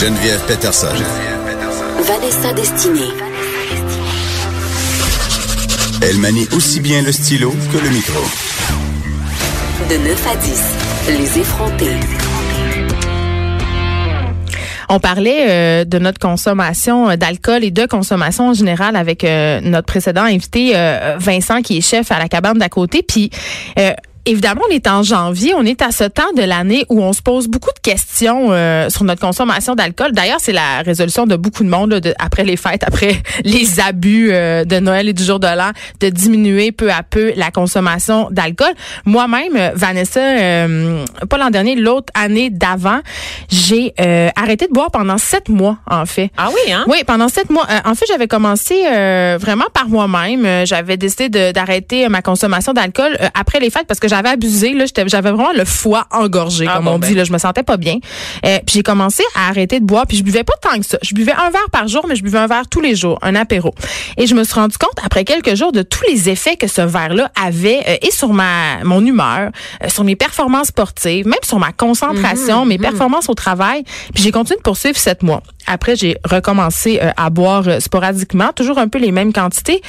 Geneviève Peterson. Vanessa Destinée. Elle manie aussi bien le stylo que le micro. De 9 à 10, les effrontés. On parlait euh, de notre consommation euh, d'alcool et de consommation en général avec euh, notre précédent invité Vincent qui est chef à la cabane d'à côté. Puis Évidemment, on est en janvier, on est à ce temps de l'année où on se pose beaucoup de questions euh, sur notre consommation d'alcool. D'ailleurs, c'est la résolution de beaucoup de monde de, après les fêtes, après les abus euh, de Noël et du jour de l'an, de diminuer peu à peu la consommation d'alcool. Moi-même, Vanessa, euh, pas l'an dernier, l'autre année d'avant, j'ai arrêté de boire pendant sept mois, en fait. Ah oui, hein? Oui, pendant sept mois. en fait, j'avais commencé vraiment par moi-même. J'avais décidé d'arrêter ma consommation d'alcool après les fêtes parce que j'avais abusé. Là, j'avais vraiment le foie engorgé, ah, comme on dit. Ben. Là, je me sentais pas bien. Euh, puis j'ai commencé à arrêter de boire. Puis je buvais pas tant que ça. Je buvais un verre par jour, mais je buvais un verre tous les jours, un apéro. Et je me suis rendu compte après quelques jours de tous les effets que ce verre-là avait euh, et sur ma mon humeur, euh, sur mes performances sportives, même sur ma concentration, mhm, mes mhm. performances au travail. Puis j'ai continué de poursuivre sept mois. Après, j'ai recommencé à boire sporadiquement, toujours un peu les mêmes quantités.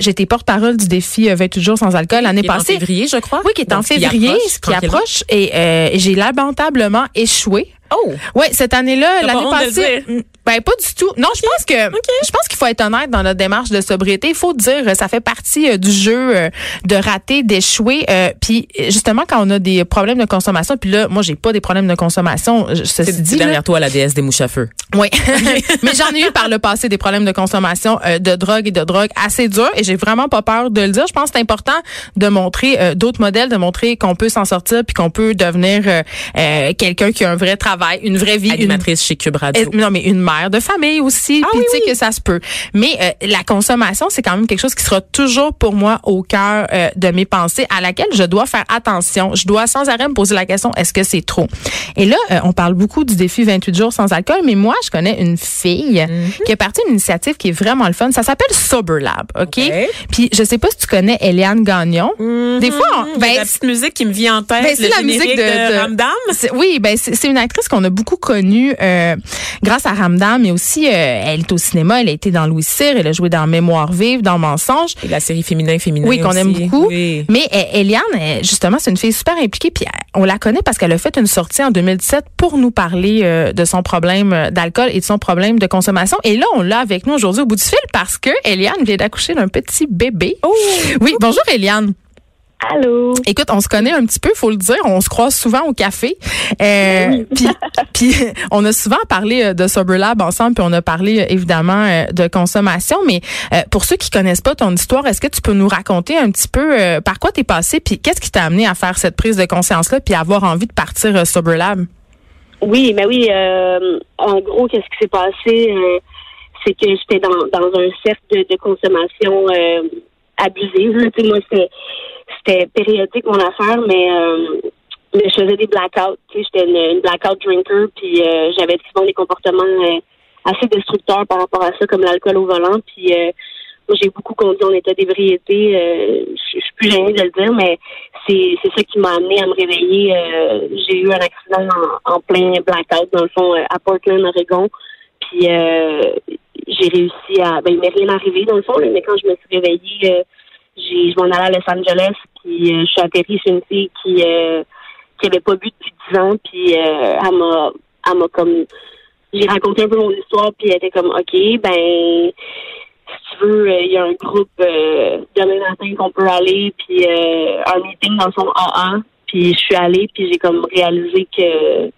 J'étais porte-parole du défi 28 jours sans alcool l'année passée. En février, je crois. Oui, qui est en février, ce qui approche, et euh, j'ai lamentablement échoué. Oh. Ouais, cette année-là, l'année passée, ben pas du tout. Non, je pense que je pense qu'il faut être honnête dans notre démarche de sobriété. Il faut dire ça fait partie euh, du jeu euh, de rater, d'échouer. Euh, puis justement quand on a des problèmes de consommation, puis là moi j'ai pas des problèmes de consommation. C'est dit derrière toi la déesse des mouches à feu. Oui, mais j'en ai eu par le passé des problèmes de consommation de drogue et de drogue assez durs et j'ai vraiment pas peur de le dire. Je pense que c'est important de montrer d'autres modèles, de montrer qu'on peut s'en sortir puis qu'on peut devenir quelqu'un qui a un vrai travail, une vraie vie. Animatrice chez Cube Radio. Non mais une de famille aussi, ah puis tu sais que ça se peut. Mais euh, la consommation, c'est quand même quelque chose qui sera toujours pour moi au cœur euh, de mes pensées, à laquelle je dois faire attention. Je dois sans arrêt me poser la question est-ce que c'est trop? Et là, euh, on parle beaucoup du défi 28 jours sans alcool, mais moi, je connais une fille mhm. qui est partie d'une initiative qui est vraiment le fun. Ça s'appelle Sober Lab, ok, Puis je sais pas si tu connais Eliane Gagnon. Mhm. Des fois, ben la petite musique qui me vient en tête. Ben, c'est la musique de, de. Oui, ben c'est une actrice qu'on a beaucoup connue grâce à Ramdam mais aussi euh, elle est au cinéma, elle a été dans Louis Cyr, elle a joué dans Mémoire vive, dans Mensonge. Et la série Féminin Féminin Oui, qu'on aime beaucoup. Mais euh, Eliane, euh, justement, c'est une fille super impliquée, puis on la connaît parce qu'elle a fait une sortie en 2017 pour nous parler de son problème d'alcool et de son problème de consommation. Et là, on l'a avec nous aujourd'hui au bout du fil parce que Eliane vient d'accoucher d'un petit bébé. Oh! Oui, bonjour Eliane. Allô? Écoute, on se connaît un petit peu, faut le dire. On se croise souvent au café. Euh, puis, on a souvent parlé euh, de Sober Lab ensemble, puis on a parlé euh, évidemment euh, de consommation. Mais pour ceux qui connaissent pas ton histoire, est-ce que tu peux nous raconter un petit peu par quoi t'es passé, puis qu'est-ce qui t'a amené à faire cette prise de conscience-là, puis avoir envie de partir Sober Lab? Oui, mais oui. en gros, qu'est-ce qui s'est passé? c'est que j'étais dans, dans un cercle de, de consommation abusive. Tu sais, moi, c'est c'était périodique mon affaire, mais, euh, mais je faisais des blackouts. J'étais une, blackout drinker, puis euh, j'avais souvent des comportements euh, assez destructeurs par rapport à ça, comme l'alcool au volant. Puis moi, j'ai beaucoup conduit en état d'ébriété. je suis plus gênée de le dire, mais c'est ça qui m'a amené à me réveiller. j'ai eu un accident en, plein blackout, dans le fond, à Portland, Oregon. Puis j'ai réussi à... Ben, il m'est rien arrivé, dans le fond, mais quand je me suis réveillée je m'en allais à Los Angeles, puis euh, je suis atterrie chez une fille qui euh, qui avait pas bu depuis dix ans, puis euh, elle m'a elle m'a comme j'ai raconté un peu mon histoire, puis elle était comme ok, ben si tu veux, il y a un groupe demain matin qu'on peut aller, puis un meeting dans son AA, puis je suis allée, puis j'ai comme réalisé que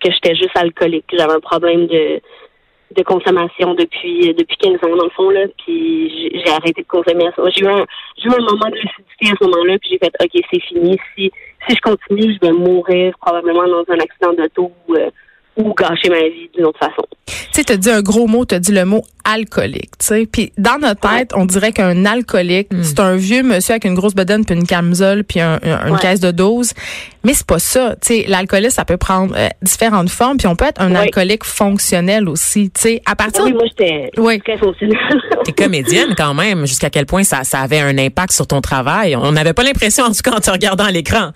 que j'étais juste alcoolique, que j'avais un problème de de consommation depuis depuis 15 ans dans le fond là. Puis j'ai arrêté de consommer à ça. J'ai eu un j'ai eu un moment de lucidité à ce moment-là puis j'ai fait ok c'est fini. Si si je continue je vais mourir probablement dans un accident d'auto euh, ou gâcher ma vie d'une autre façon. Tu sais, tu as dit un gros mot, tu as dit le mot alcoolique, tu sais. Puis dans notre tête, on dirait qu'un alcoolique, hmm. c'est un vieux monsieur avec une grosse bedaine puis une camisole puis une caisse de dose. Mais c'est pas ça, tu sais, l'alcoolisme ça peut prendre euh, différentes formes puis on peut être un alcoolique fonctionnel aussi, tu sais. À partir Oui, moi j'étais oui. très fonctionnelle. T'es comédienne quand même, jusqu'à quel point ça ça avait un impact sur ton travail? On n'avait pas l'impression en tout cas en te regardant à l'écran.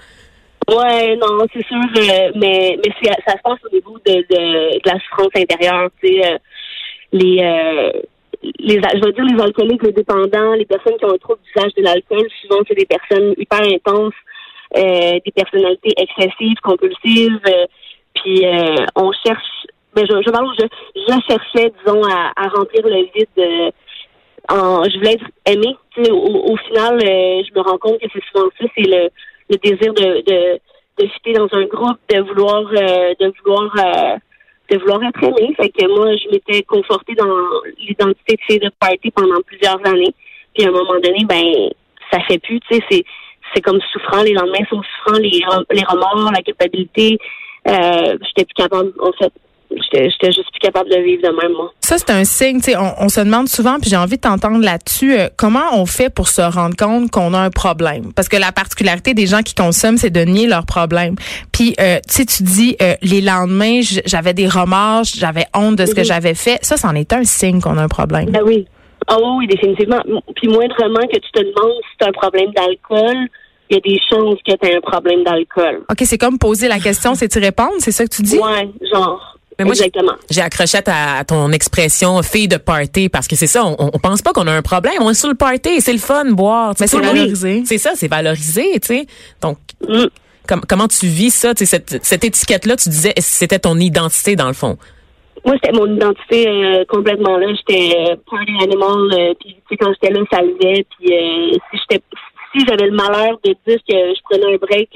Ouais, non, c'est sûr, euh, mais mais ça se passe au niveau de, de, de la souffrance intérieure, tu sais, euh, les euh, les je veux dire les alcooliques, les dépendants, les personnes qui ont un trop d'usage de l'alcool, souvent c'est des personnes hyper intenses, des personnalités excessives, compulsives, puis on cherche, ben je je parle, je, je cherchais disons à, à remplir le vide. en, je voulais être aimée. Au, au final, je me rends compte que c'est souvent ça, c'est le le désir de, de, de fitter dans un groupe, de vouloir euh, de vouloir euh, de vouloir être aimé. Fait que moi, je m'étais confortée dans l'identité de fille de party pendant plusieurs années. Puis à un moment donné, ben ça fait plus, tu sais, c'est c'est comme souffrant, les lendemains sont souffrants, les, les remords, la culpabilité. Euh, j'étais plus capable, en fait, j'étais juste plus capable de vivre de même, moi. Ça, c'est un signe. On, on se demande souvent, puis j'ai envie de t'entendre là-dessus, euh, comment on fait pour se rendre compte qu'on a un problème? Parce que la particularité des gens qui consomment, c'est de nier leurs problèmes. Puis, euh, tu tu dis, euh, les lendemains, j'avais des remords, j'avais honte de ce que mhm. j'avais fait. Ça, c'en est un signe qu'on a un problème. Ben oui. Ah oui, définitivement. Puis moindrement que tu te demandes si tu as un problème d'alcool, il y a des chances que tu aies un problème d'alcool. OK, c'est comme poser la question, c'est tu répondre, c'est ça que tu dis? Ouais, genre. Mais moi, j'ai accroché à, ton expression fille de party parce que c'est ça, on, on pense pas qu'on a un problème, on est sur le party, c'est le fun boire. Mais c'est valorisé. C'est ça, c'est valorisé, tu sais. Donc, mm. comment tu vis ça, cette, cette étiquette-là, tu disais, c'était ton identité dans le fond? Moi, c'était mon identité euh, complètement là. J'étais euh, party animal, euh, puis quand j'étais là, ça levait, puis si j'étais si j'avais le malheur de dire que je prenais un break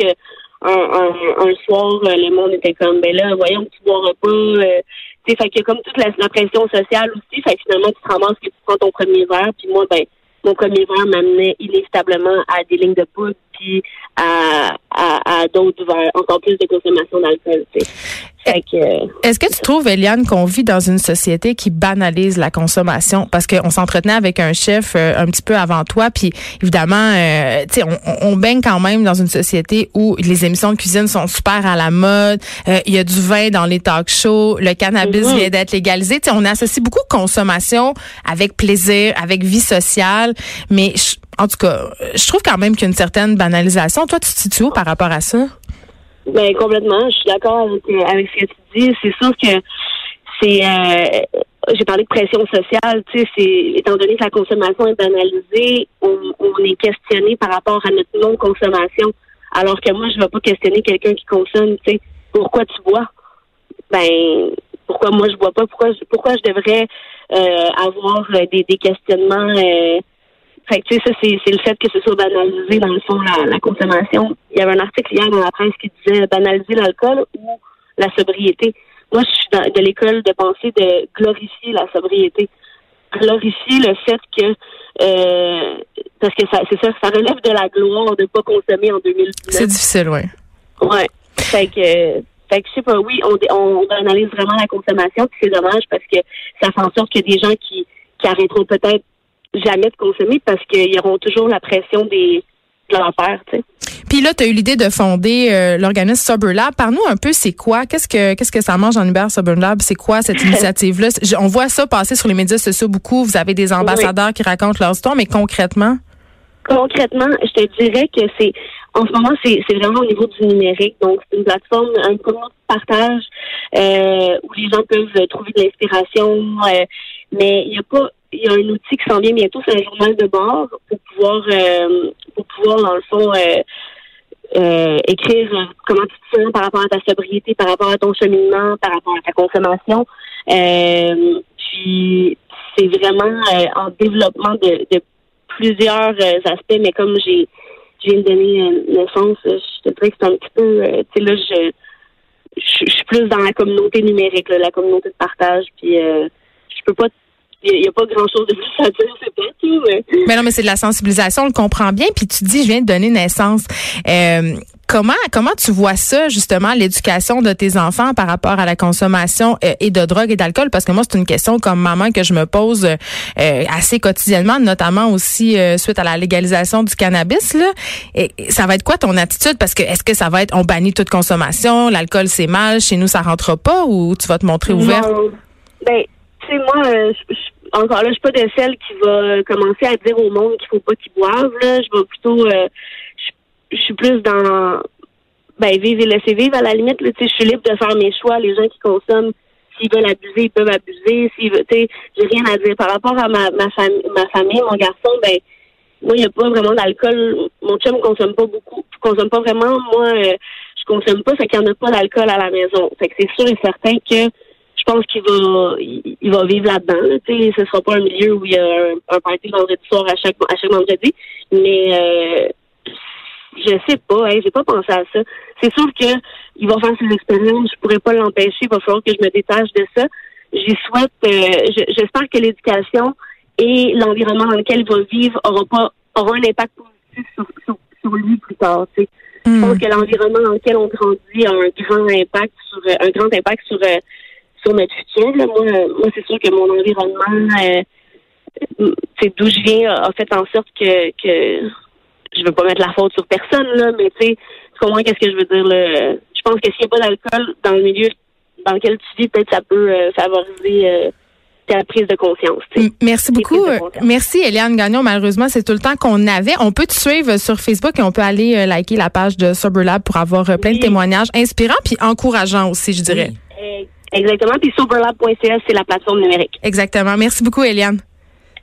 un, un, soir, euh, le monde était comme, ben là, voyons tu boiras pas. Euh, tu sais, fait qu'il y a comme toute la, pression sociale aussi. Fait que finalement, tu te ramasses que tu prends ton premier verre. Puis moi, ben, mon premier verre m'amenait inévitablement à des lignes de poudre puis à, à, à d'autres encore plus de consommation d'alcool. Est-ce que tu trouves, Eliane, qu'on vit dans une société qui banalise la consommation? Parce qu'on s'entretenait avec un chef euh, un petit peu avant toi, puis évidemment, euh, on, on, baigne quand même dans une société où les émissions de cuisine sont super à la mode, euh, il y a du vin dans les talk shows, le cannabis mm-hmm. vient d'être légalisé. on associe beaucoup consommation avec plaisir, avec vie sociale, mais en tout cas, je trouve quand même qu'il y a une certaine banalisation. Toi, tu te situes où par rapport à ça? Ben complètement, je suis d'accord avec, euh, avec ce que tu dis. C'est sûr que c'est euh, j'ai parlé de pression sociale, tu sais, étant donné que la consommation est banalisée, on, est questionné par rapport à notre non-consommation. Alors que moi, je ne vais pas questionner quelqu'un qui consomme, tu sais, pourquoi tu bois? Ben pourquoi moi je bois pas? Pourquoi pourquoi je devrais euh, avoir des, questionnements fait que, tu sais, ça, c'est, le fait que ce soit banalisé, dans le fond, la, consommation. Il y avait un article hier dans la presse qui disait banaliser l'alcool ou la sobriété. Moi, je suis de l'école de penser de glorifier la sobriété. Glorifier le fait que, euh, parce que ça, c'est ça, ça relève de la gloire de pas consommer en 2019. C'est difficile, oui. Ouais. Fait que, fait que je sais pas, oui, on, on banalise vraiment la consommation, puis c'est dommage parce que ça fait en sorte que des gens qui, qui arrêteront peut-être jamais de consommer parce qu'ils auront toujours la pression des de l'enfer, tu sais. Puis là, tu as eu l'idée de fonder euh, l'organisme Sober Lab. Parle-nous un peu, c'est quoi? Qu'est-ce que qu'est-ce que ça mange en Uber Sober Lab? C'est quoi cette initiative-là? On voit ça passer sur les médias sociaux beaucoup. Vous avez des ambassadeurs qui racontent leur histoire, mais concrètement? Concrètement, je te dirais que c'est en ce moment, c'est vraiment au niveau du numérique. Donc, c'est une plateforme, un commun de partage euh, où les gens peuvent trouver de l'inspiration. Euh, mais il n'y a pas il y a un outil qui s'en vient bientôt, c'est un journal de bord pour pouvoir euh, pour pouvoir dans le fond euh, euh, écrire comment tu te sens par rapport à ta sobriété, par rapport à ton cheminement, par rapport à ta consommation. puis c'est vraiment en développement de, de plusieurs aspects, mais comme j'ai je viens de donner naissance, je te dirais que c'est un petit peu tu sais là je, je, suis plus dans la communauté numérique, la communauté de partage, puis je peux pas il n'y a, pas grand-chose de plus à dire, c'est pas tout. Mais... mais non, mais c'est de la sensibilisation, on le comprend bien. Puis tu dis, je viens de donner naissance. Euh, comment comment tu vois ça justement l'éducation de tes enfants par rapport à la consommation euh, et de drogue et d'alcool? Parce que moi c'est une question comme maman que je me pose euh, assez quotidiennement notamment aussi suite à la légalisation du cannabis là et, ça va être quoi ton attitude? Parce que est-ce que ça va être on bannit toute consommation l'alcool c'est mal chez nous ça rentre pas ou tu vas te montrer ouvert ben tu sais moi je, encore là, je suis pas de celle qui va commencer à dire au monde qu'il faut pas qu'ils boivent. Là. Je vais plutôt, euh, je, suis plus dans, ben vivre et laisser vivre à la limite. Là, je suis libre de faire mes choix. Les gens qui consomment, s'ils veulent abuser, ils peuvent abuser. S'ils veulent, j'ai rien à dire par rapport à ma ma, famille, ma famille, mon garçon. Ben moi, il n'y a pas vraiment d'alcool. Mon chum consomme pas beaucoup, consomme pas vraiment. Moi, euh, je consomme pas, fait qu'il n'y en a pas d'alcool à la maison. Fait que c'est sûr et certain que pense qu'il va il va vivre là-dedans. Tu sais, ce sera pas un milieu où il y a un, un party vendredi soir à chaque à chaque vendredi. Mais euh, je sais pas, hein, j'ai pas pensé à ça. C'est sûr que il va faire ses expériences, je pourrais pas l'empêcher, il va falloir que je me détache de ça. J'y souhaite euh, j'espère que l'éducation et l'environnement dans lequel il va vivre aura pas aura un impact positif sur, sur, lui plus tard. Tu sais. Je hmm. pense que l'environnement dans lequel on grandit a un grand impact sur un grand impact sur euh, sur notre futur. Là. Moi, moi c'est sûr que mon environnement, euh, d'où je viens, a fait en sorte que, que je veux pas mettre la faute sur personne, là, mais tu sais, comprends qu'est-ce que je veux dire là? Je pense que s'il n'y a pas d'alcool dans le milieu dans lequel tu vis, peut-être ça peut euh, favoriser euh, ta prise de conscience. Merci beaucoup. Merci Eliane Gagnon. Malheureusement, c'est tout le temps qu'on avait. On peut te suivre sur Facebook et on peut aller euh, liker la page de Sober pour avoir plein de témoignages inspirants puis encourageants aussi, je dirais. Exactement. Puis soberlab.ca, c'est la plateforme numérique. Exactement. Merci beaucoup, Eliane.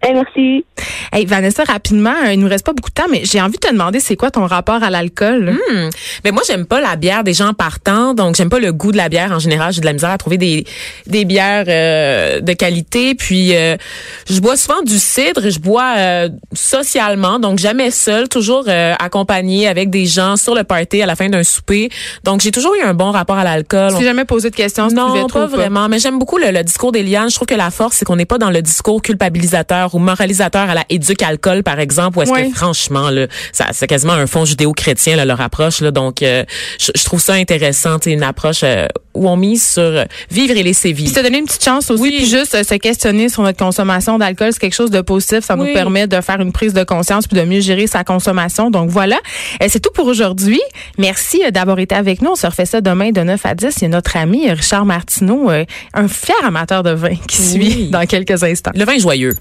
Eh, merci. Hey, Vanessa, rapidement, euh, il nous reste pas beaucoup de temps, mais j'ai envie de te demander, c'est quoi ton rapport à l'alcool? Hmm. Ben moi, j'aime pas la bière des gens partants, donc j'aime pas le goût de la bière en général. J'ai de la misère à trouver des, des bières euh, de qualité. Puis, euh, je bois souvent du cidre. Je bois socialement, donc jamais seul, toujours accompagné avec des gens sur le party à la fin d'un souper. Donc, j'ai toujours eu un bon rapport à l'alcool. Tu jamais posé de questions? non, pas? vraiment. Mais j'aime beaucoup le, le discours d'Eliane. Je trouve que la force, c'est qu'on n'est pas dans le discours culpabilisateur ou moralisateur à la éduque alcool par exemple ou est-ce que franchement là ça c'est quasiment un fond judéo-chrétien leur approche là. Donc euh, je, trouve ça intéressant une approche euh, où on mise sur euh, vivre et laisser vivre. Puis se donner une petite chance aussi puis juste se questionner sur notre consommation d'alcool. C'est quelque chose de positif. Ça nous permet de faire une prise de conscience puis de mieux gérer sa consommation. Donc voilà. C'est tout pour aujourd'hui. Merci d'avoir été avec nous. On se refait ça demain de 9 à 10 il y a notre ami Richard Martineau un fier amateur de vin qui suit dans quelques instants. Le vin joyeux.